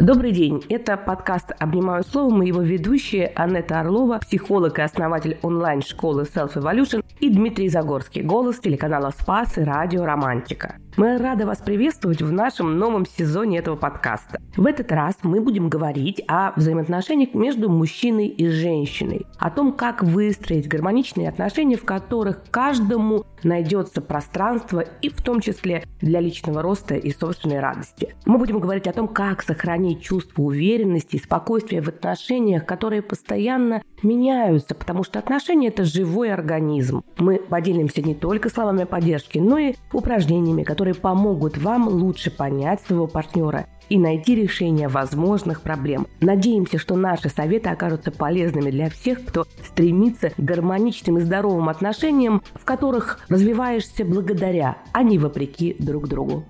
Добрый день. Это подкаст «Обнимаю словом» и его ведущие Анетта Орлова, психолог и основатель онлайн-школы Self Evolution и Дмитрий Загорский, голос телеканала «Спас» и радио «Романтика». Мы рады вас приветствовать в нашем новом сезоне этого подкаста. В этот раз мы будем говорить о взаимоотношениях между мужчиной и женщиной, о том, как выстроить гармоничные отношения, в которых каждому найдется пространство и в том числе для личного роста и собственной радости. Мы будем говорить о том, как сохранить чувство уверенности и спокойствия в отношениях, которые постоянно меняются, потому что отношения – это живой организм. Мы поделимся не только словами поддержки, но и упражнениями, которые помогут вам лучше понять своего партнера и найти решение возможных проблем. Надеемся, что наши советы окажутся полезными для всех, кто стремится к гармоничным и здоровым отношениям, в которых развиваешься благодаря, а не вопреки друг другу.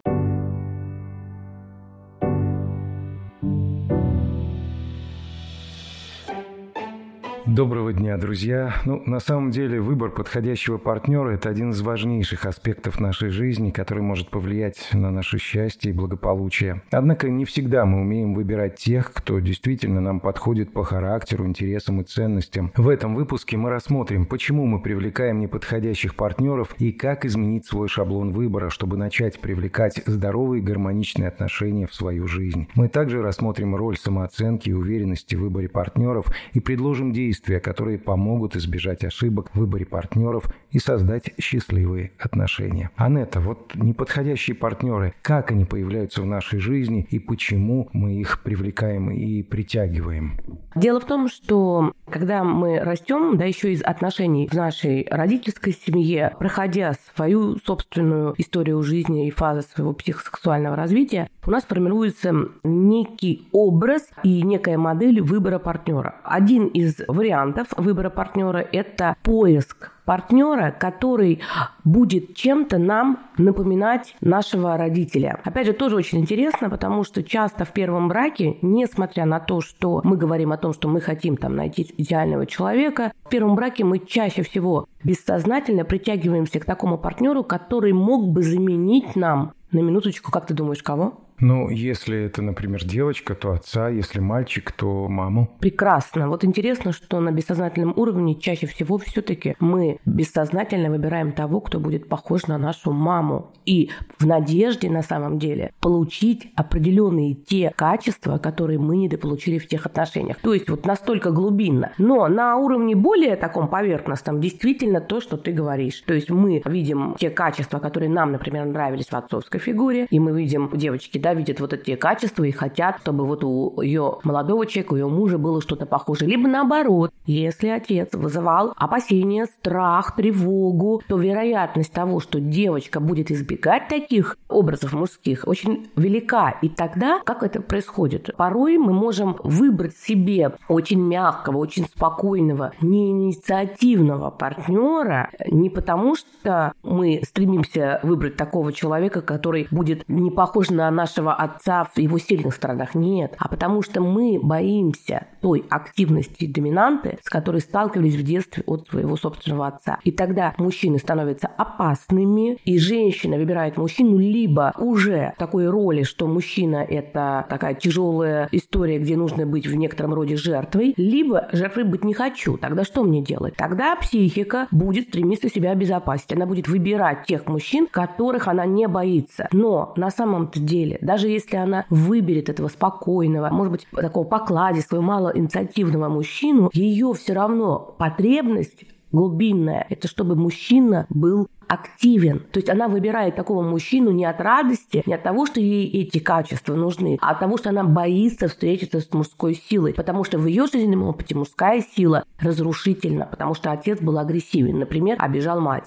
Доброго дня, друзья. Ну, на самом деле, выбор подходящего партнера – это один из важнейших аспектов нашей жизни, который может повлиять на наше счастье и благополучие. Однако не всегда мы умеем выбирать тех, кто действительно нам подходит по характеру, интересам и ценностям. В этом выпуске мы рассмотрим, почему мы привлекаем неподходящих партнеров и как изменить свой шаблон выбора, чтобы начать привлекать здоровые гармоничные отношения в свою жизнь. Мы также рассмотрим роль самооценки и уверенности в выборе партнеров и предложим действия, действия, которые помогут избежать ошибок в выборе партнеров и создать счастливые отношения. Анетта, вот неподходящие партнеры, как они появляются в нашей жизни и почему мы их привлекаем и притягиваем? Дело в том, что когда мы растем, да еще из отношений в нашей родительской семье, проходя свою собственную историю жизни и фазы своего психосексуального развития, у нас формируется некий образ и некая модель выбора партнера. Один из вариантов выбора партнера – это поиск партнера, который будет чем-то нам напоминать нашего родителя. Опять же, тоже очень интересно, потому что часто в первом браке, несмотря на то, что мы говорим о том, что мы хотим там найти идеального человека, в первом браке мы чаще всего бессознательно притягиваемся к такому партнеру, который мог бы заменить нам на минуточку, как ты думаешь, кого? Ну, если это, например, девочка, то отца, если мальчик, то маму. Прекрасно. Вот интересно, что на бессознательном уровне чаще всего все-таки мы бессознательно выбираем того, кто будет похож на нашу маму. И в надежде, на самом деле, получить определенные те качества, которые мы недополучили в тех отношениях. То есть вот настолько глубинно. Но на уровне более таком поверхностном действительно то, что ты говоришь. То есть мы видим те качества, которые нам, например, нравились в отцовской фигуре, и мы видим девочки, да, видят вот эти качества и хотят, чтобы вот у ее молодого человека, у ее мужа было что-то похожее. Либо наоборот, если отец вызывал опасения, страх, тревогу, то вероятность того, что девочка будет избегать таких образов мужских, очень велика. И тогда как это происходит? Порой мы можем выбрать себе очень мягкого, очень спокойного, неинициативного партнера не потому, что мы стремимся выбрать такого человека, который будет не похож на нашего нашего отца в его сильных сторонах. Нет. А потому что мы боимся той активности доминанты, с которой сталкивались в детстве от своего собственного отца. И тогда мужчины становятся опасными, и женщина выбирает мужчину либо уже в такой роли, что мужчина – это такая тяжелая история, где нужно быть в некотором роде жертвой, либо жертвой быть не хочу. Тогда что мне делать? Тогда психика будет стремиться себя обезопасить. Она будет выбирать тех мужчин, которых она не боится. Но на самом-то деле даже если она выберет этого спокойного, может быть, такого покладистого, малоинициативного мужчину, ее все равно потребность глубинная, это чтобы мужчина был активен. То есть она выбирает такого мужчину не от радости, не от того, что ей эти качества нужны, а от того, что она боится встретиться с мужской силой. Потому что в ее жизненном опыте мужская сила разрушительна, потому что отец был агрессивен. Например, обижал мать.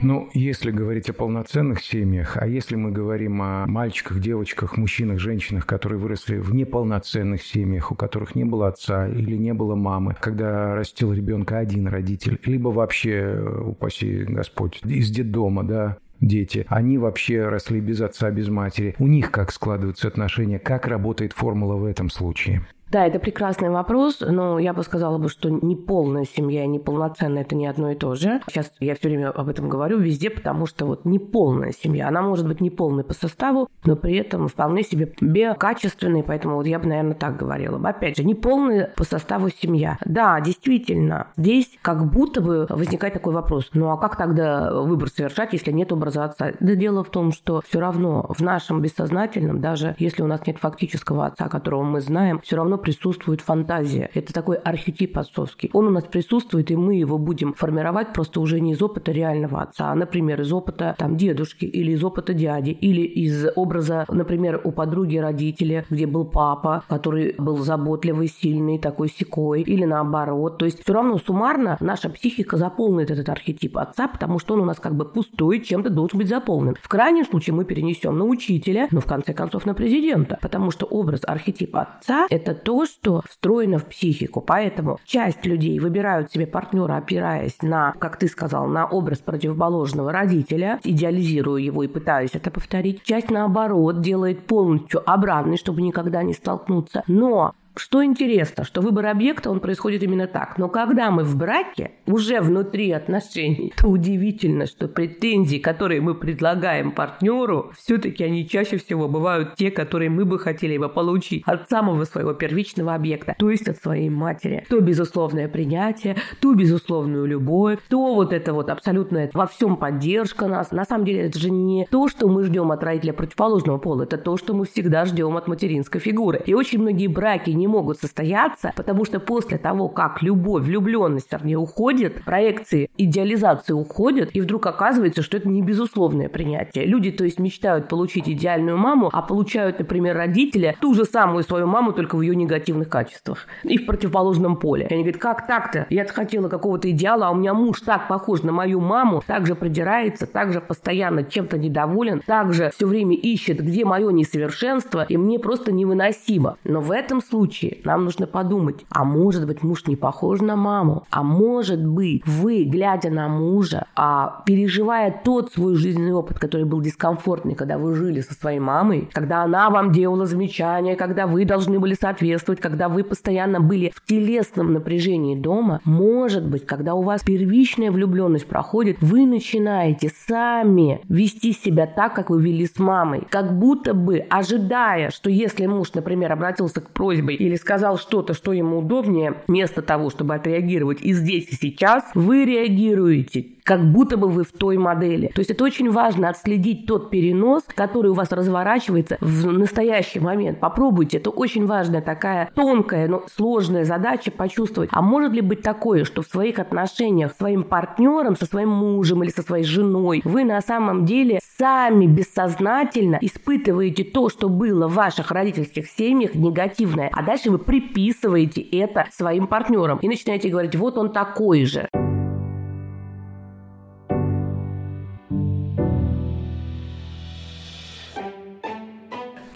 Ну, если говорить о полноценных семьях, а если мы говорим о мальчиках, девочках, мужчинах, женщинах, которые выросли в неполноценных семьях, у которых не было отца или не было мамы, когда растил ребенка один родитель, либо вообще, упаси Господь, из детдома, да, дети, они вообще росли без отца, без матери. У них как складываются отношения, как работает формула в этом случае? Да, это прекрасный вопрос, но я бы сказала бы, что неполная семья и неполноценная – это не одно и то же. Сейчас я все время об этом говорю везде, потому что вот неполная семья, она может быть неполной по составу, но при этом вполне себе биокачественной, поэтому вот я бы, наверное, так говорила. Опять же, неполная по составу семья. Да, действительно, здесь как будто бы возникает такой вопрос, ну а как тогда выбор совершать, если нет образа отца? Да дело в том, что все равно в нашем бессознательном, даже если у нас нет фактического отца, которого мы знаем, все равно присутствует фантазия. Это такой архетип отцовский. Он у нас присутствует, и мы его будем формировать просто уже не из опыта реального отца, а, например, из опыта там дедушки или из опыта дяди, или из образа, например, у подруги родители, где был папа, который был заботливый, сильный, такой секой, или наоборот. То есть все равно суммарно наша психика заполнит этот архетип отца, потому что он у нас как бы пустой, чем-то должен быть заполнен. В крайнем случае мы перенесем на учителя, но в конце концов на президента, потому что образ архетипа отца – это то, что встроено в психику. Поэтому часть людей выбирают себе партнера, опираясь на, как ты сказал, на образ противоположного родителя, идеализируя его и пытаясь это повторить. Часть, наоборот, делает полностью обратный, чтобы никогда не столкнуться. Но что интересно, что выбор объекта, он происходит именно так. Но когда мы в браке, уже внутри отношений, то удивительно, что претензии, которые мы предлагаем партнеру, все-таки они чаще всего бывают те, которые мы бы хотели бы получить от самого своего первичного объекта, то есть от своей матери. То безусловное принятие, ту безусловную любовь, то вот это вот абсолютная во всем поддержка нас. На самом деле это же не то, что мы ждем от родителя противоположного пола, это то, что мы всегда ждем от материнской фигуры. И очень многие браки не могут состояться, потому что после того, как любовь, влюбленность, вернее, уходит, проекции, идеализации уходят, и вдруг оказывается, что это не безусловное принятие. Люди, то есть, мечтают получить идеальную маму, а получают, например, родителя ту же самую свою маму, только в ее негативных качествах и в противоположном поле. И они говорят, как так-то? Я хотела какого-то идеала, а у меня муж так похож на мою маму, также продирается, также постоянно чем-то недоволен, также все время ищет, где мое несовершенство, и мне просто невыносимо. Но в этом случае случае нам нужно подумать, а может быть муж не похож на маму, а может быть вы, глядя на мужа, а переживая тот свой жизненный опыт, который был дискомфортный, когда вы жили со своей мамой, когда она вам делала замечания, когда вы должны были соответствовать, когда вы постоянно были в телесном напряжении дома, может быть, когда у вас первичная влюбленность проходит, вы начинаете сами вести себя так, как вы вели с мамой, как будто бы ожидая, что если муж, например, обратился к просьбой или сказал что-то, что ему удобнее, вместо того, чтобы отреагировать и здесь, и сейчас, вы реагируете как будто бы вы в той модели. То есть это очень важно отследить тот перенос, который у вас разворачивается в настоящий момент. Попробуйте. Это очень важная такая тонкая, но сложная задача почувствовать. А может ли быть такое, что в своих отношениях с своим партнером, со своим мужем или со своей женой вы на самом деле сами бессознательно испытываете то, что было в ваших родительских семьях негативное, а дальше вы приписываете это своим партнерам и начинаете говорить, вот он такой же.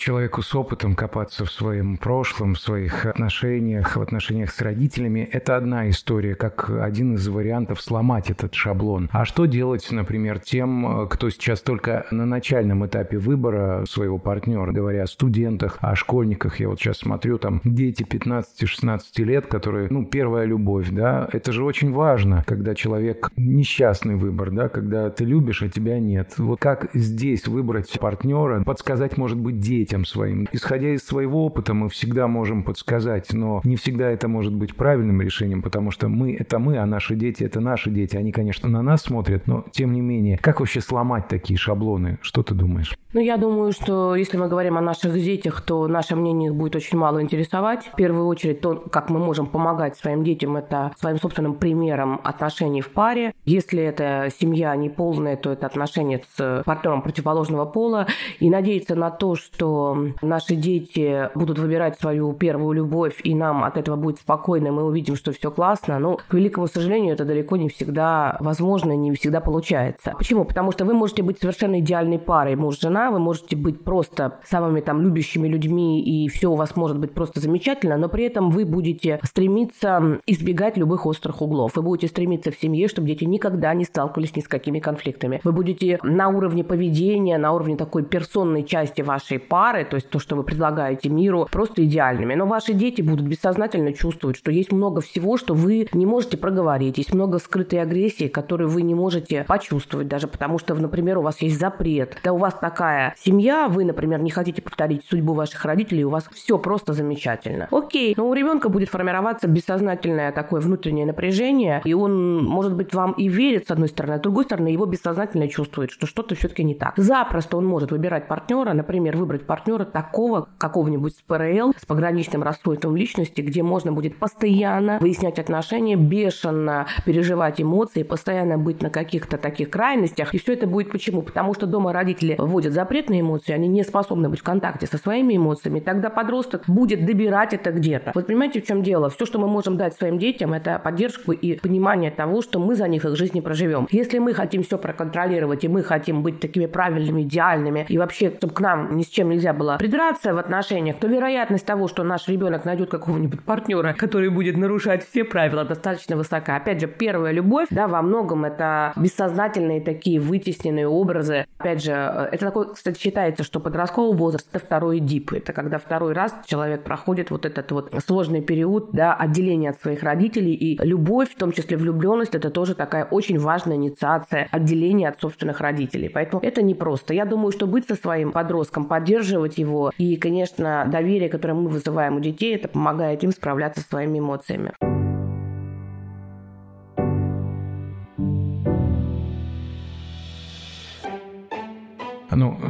Человеку с опытом копаться в своем прошлом, в своих отношениях, в отношениях с родителями, это одна история, как один из вариантов сломать этот шаблон. А что делать, например, тем, кто сейчас только на начальном этапе выбора своего партнера, говоря о студентах, о школьниках, я вот сейчас смотрю, там дети 15-16 лет, которые, ну, первая любовь, да, это же очень важно, когда человек несчастный выбор, да, когда ты любишь, а тебя нет. Вот как здесь выбрать партнера, подсказать, может быть, детям, детям своим. Исходя из своего опыта, мы всегда можем подсказать, но не всегда это может быть правильным решением, потому что мы — это мы, а наши дети — это наши дети. Они, конечно, на нас смотрят, но тем не менее. Как вообще сломать такие шаблоны? Что ты думаешь? Ну, я думаю, что если мы говорим о наших детях, то наше мнение их будет очень мало интересовать. В первую очередь, то, как мы можем помогать своим детям, это своим собственным примером отношений в паре. Если это семья не полная, то это отношения с партнером противоположного пола. И надеяться на то, что наши дети будут выбирать свою первую любовь, и нам от этого будет спокойно, мы увидим, что все классно. Но, к великому сожалению, это далеко не всегда возможно, не всегда получается. Почему? Потому что вы можете быть совершенно идеальной парой муж-жена, вы можете быть просто самыми там любящими людьми, и все у вас может быть просто замечательно, но при этом вы будете стремиться избегать любых острых углов. Вы будете стремиться в семье, чтобы дети никогда не сталкивались ни с какими конфликтами. Вы будете на уровне поведения, на уровне такой персонной части вашей пары партнеры, то есть то, что вы предлагаете миру, просто идеальными. Но ваши дети будут бессознательно чувствовать, что есть много всего, что вы не можете проговорить, есть много скрытой агрессии, которую вы не можете почувствовать даже потому, что, например, у вас есть запрет. Да у вас такая семья, вы, например, не хотите повторить судьбу ваших родителей, у вас все просто замечательно. Окей, но у ребенка будет формироваться бессознательное такое внутреннее напряжение, и он, может быть, вам и верит, с одной стороны, а с другой стороны, его бессознательно чувствует, что что-то все-таки не так. Запросто он может выбирать партнера, например, выбрать партнера такого какого-нибудь с ПРЛ, с пограничным расстройством личности, где можно будет постоянно выяснять отношения, бешено переживать эмоции, постоянно быть на каких-то таких крайностях. И все это будет почему? Потому что дома родители вводят запрет на эмоции, они не способны быть в контакте со своими эмоциями. Тогда подросток будет добирать это где-то. Вот понимаете, в чем дело? Все, что мы можем дать своим детям, это поддержку и понимание того, что мы за них их жизни проживем. Если мы хотим все проконтролировать, и мы хотим быть такими правильными, идеальными, и вообще, чтобы к нам ни с чем нельзя было придраться в отношениях, то вероятность того, что наш ребенок найдет какого-нибудь партнера, который будет нарушать все правила, достаточно высока. Опять же, первая любовь, да, во многом это бессознательные такие вытесненные образы. Опять же, э, это такой, кстати, считается, что подростковый возраст – это второй дип. Это когда второй раз человек проходит вот этот вот сложный период, да, отделения от своих родителей. И любовь, в том числе влюбленность, это тоже такая очень важная инициация отделения от собственных родителей. Поэтому это непросто. Я думаю, что быть со своим подростком, поддерживать его и, конечно, доверие, которое мы вызываем у детей, это помогает им справляться со своими эмоциями.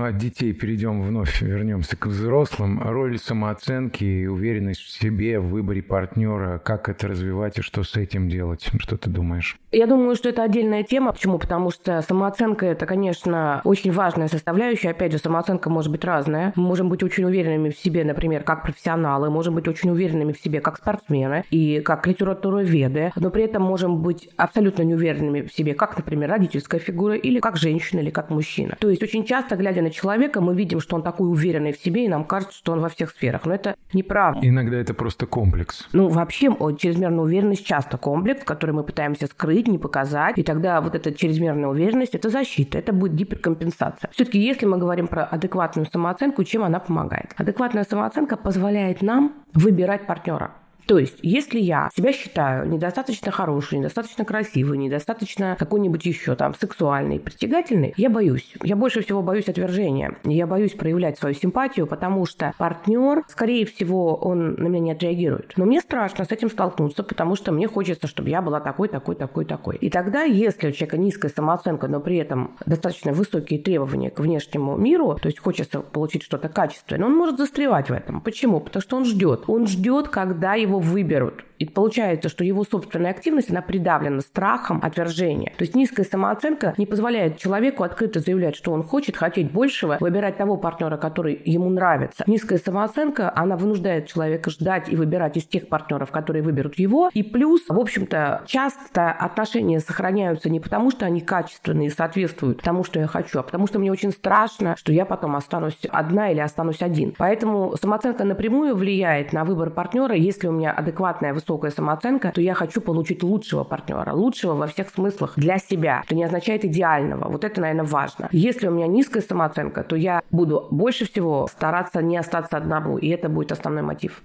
От детей перейдем вновь, вернемся к взрослым. Роль самооценки и уверенность в себе, в выборе партнера, как это развивать и что с этим делать? Что ты думаешь? Я думаю, что это отдельная тема. Почему? Потому что самооценка – это, конечно, очень важная составляющая. Опять же, самооценка может быть разная. Мы можем быть очень уверенными в себе, например, как профессионалы, можем быть очень уверенными в себе как спортсмены и как литературоведы, но при этом можем быть абсолютно неуверенными в себе, как, например, родительская фигура или как женщина или как мужчина. То есть очень часто глядя на человека, мы видим, что он такой уверенный в себе, и нам кажется, что он во всех сферах. Но это неправда. Иногда это просто комплекс. Ну, вообще, чрезмерная уверенность часто комплекс, который мы пытаемся скрыть, не показать. И тогда вот эта чрезмерная уверенность – это защита, это будет гиперкомпенсация. Все-таки, если мы говорим про адекватную самооценку, чем она помогает? Адекватная самооценка позволяет нам выбирать партнера. То есть, если я себя считаю недостаточно хорошей, недостаточно красивой, недостаточно какой-нибудь еще там сексуальной, притягательной, я боюсь. Я больше всего боюсь отвержения. Я боюсь проявлять свою симпатию, потому что партнер, скорее всего, он на меня не отреагирует. Но мне страшно с этим столкнуться, потому что мне хочется, чтобы я была такой, такой, такой, такой. И тогда, если у человека низкая самооценка, но при этом достаточно высокие требования к внешнему миру, то есть хочется получить что-то качественное, он может застревать в этом. Почему? Потому что он ждет. Он ждет, когда его его выберут. И получается, что его собственная активность, она придавлена страхом отвержения. То есть низкая самооценка не позволяет человеку открыто заявлять, что он хочет, хотеть большего, выбирать того партнера, который ему нравится. Низкая самооценка, она вынуждает человека ждать и выбирать из тех партнеров, которые выберут его. И плюс, в общем-то, часто отношения сохраняются не потому, что они качественные и соответствуют тому, что я хочу, а потому что мне очень страшно, что я потом останусь одна или останусь один. Поэтому самооценка напрямую влияет на выбор партнера, если у меня меня адекватная высокая самооценка, то я хочу получить лучшего партнера, лучшего во всех смыслах для себя. Это не означает идеального. Вот это, наверное, важно. Если у меня низкая самооценка, то я буду больше всего стараться не остаться одному, и это будет основной мотив.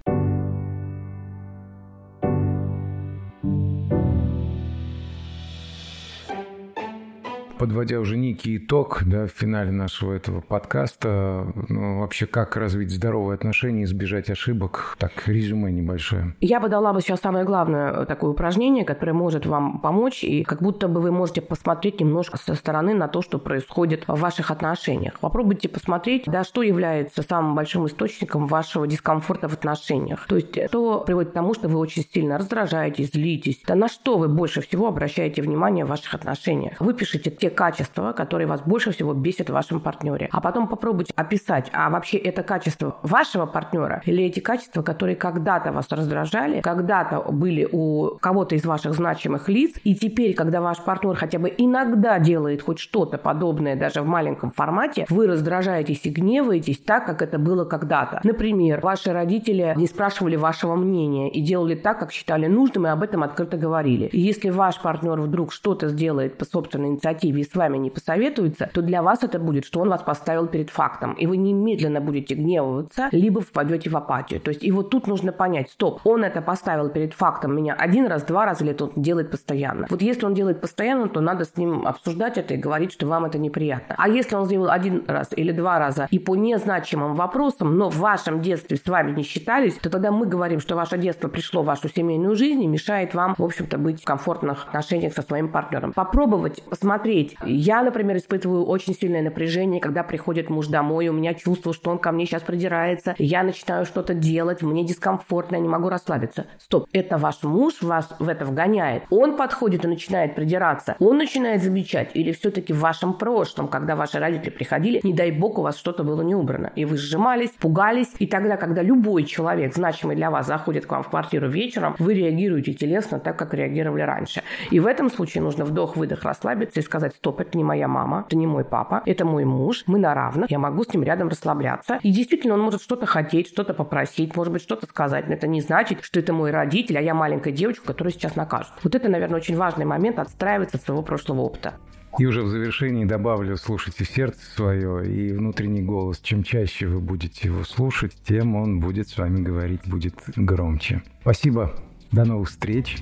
Подводя уже некий итог да, в финале нашего этого подкаста, ну, вообще как развить здоровые отношения, избежать ошибок? Так, резюме небольшое. Я бы дала бы сейчас самое главное такое упражнение, которое может вам помочь, и как будто бы вы можете посмотреть немножко со стороны на то, что происходит в ваших отношениях. Попробуйте посмотреть, да, что является самым большим источником вашего дискомфорта в отношениях. То есть, что приводит к тому, что вы очень сильно раздражаетесь, злитесь. Да на что вы больше всего обращаете внимание в ваших отношениях? Выпишите те те качества, которые вас больше всего бесят в вашем партнере. А потом попробуйте описать, а вообще это качество вашего партнера или эти качества, которые когда-то вас раздражали, когда-то были у кого-то из ваших значимых лиц, и теперь, когда ваш партнер хотя бы иногда делает хоть что-то подобное даже в маленьком формате, вы раздражаетесь и гневаетесь так, как это было когда-то. Например, ваши родители не спрашивали вашего мнения и делали так, как считали нужным, и об этом открыто говорили. И если ваш партнер вдруг что-то сделает по собственной инициативе и с вами не посоветуется, то для вас это будет, что он вас поставил перед фактом, и вы немедленно будете гневаться, либо впадете в апатию. То есть и вот тут нужно понять, стоп, он это поставил перед фактом меня один раз, два раза, или это он делает постоянно. Вот если он делает постоянно, то надо с ним обсуждать это и говорить, что вам это неприятно. А если он сделал один раз или два раза и по незначимым вопросам, но в вашем детстве с вами не считались, то тогда мы говорим, что ваше детство пришло в вашу семейную жизнь и мешает вам, в общем-то, быть в комфортных отношениях со своим партнером. Попробовать посмотреть. Я, например, испытываю очень сильное напряжение, когда приходит муж домой, у меня чувство, что он ко мне сейчас придирается, я начинаю что-то делать, мне дискомфортно, я не могу расслабиться. Стоп, это ваш муж вас в это вгоняет. Он подходит и начинает придираться. Он начинает замечать. Или все-таки в вашем прошлом, когда ваши родители приходили, не дай бог у вас что-то было не убрано. И вы сжимались, пугались. И тогда, когда любой человек, значимый для вас, заходит к вам в квартиру вечером, вы реагируете телесно так, как реагировали раньше. И в этом случае нужно вдох-выдох расслабиться и сказать, стоп, это не моя мама, это не мой папа, это мой муж, мы на равных, я могу с ним рядом расслабляться. И действительно, он может что-то хотеть, что-то попросить, может быть, что-то сказать. Но это не значит, что это мой родитель, а я маленькая девочка, которую сейчас накажут. Вот это, наверное, очень важный момент отстраиваться от своего прошлого опыта. И уже в завершении добавлю, слушайте сердце свое и внутренний голос. Чем чаще вы будете его слушать, тем он будет с вами говорить, будет громче. Спасибо. До новых встреч.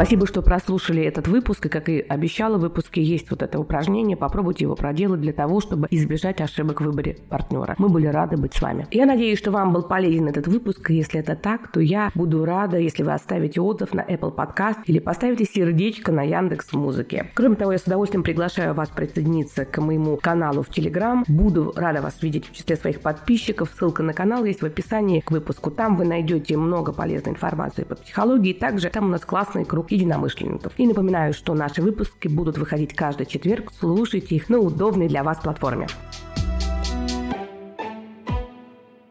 Спасибо, что прослушали этот выпуск. И, как и обещала, в выпуске есть вот это упражнение. Попробуйте его проделать для того, чтобы избежать ошибок в выборе партнера. Мы были рады быть с вами. Я надеюсь, что вам был полезен этот выпуск. И если это так, то я буду рада, если вы оставите отзыв на Apple Podcast или поставите сердечко на Яндекс Музыке. Кроме того, я с удовольствием приглашаю вас присоединиться к моему каналу в Telegram. Буду рада вас видеть в числе своих подписчиков. Ссылка на канал есть в описании к выпуску. Там вы найдете много полезной информации по психологии. Также там у нас классный круг единомышленников. И напоминаю, что наши выпуски будут выходить каждый четверг. Слушайте их на удобной для вас платформе.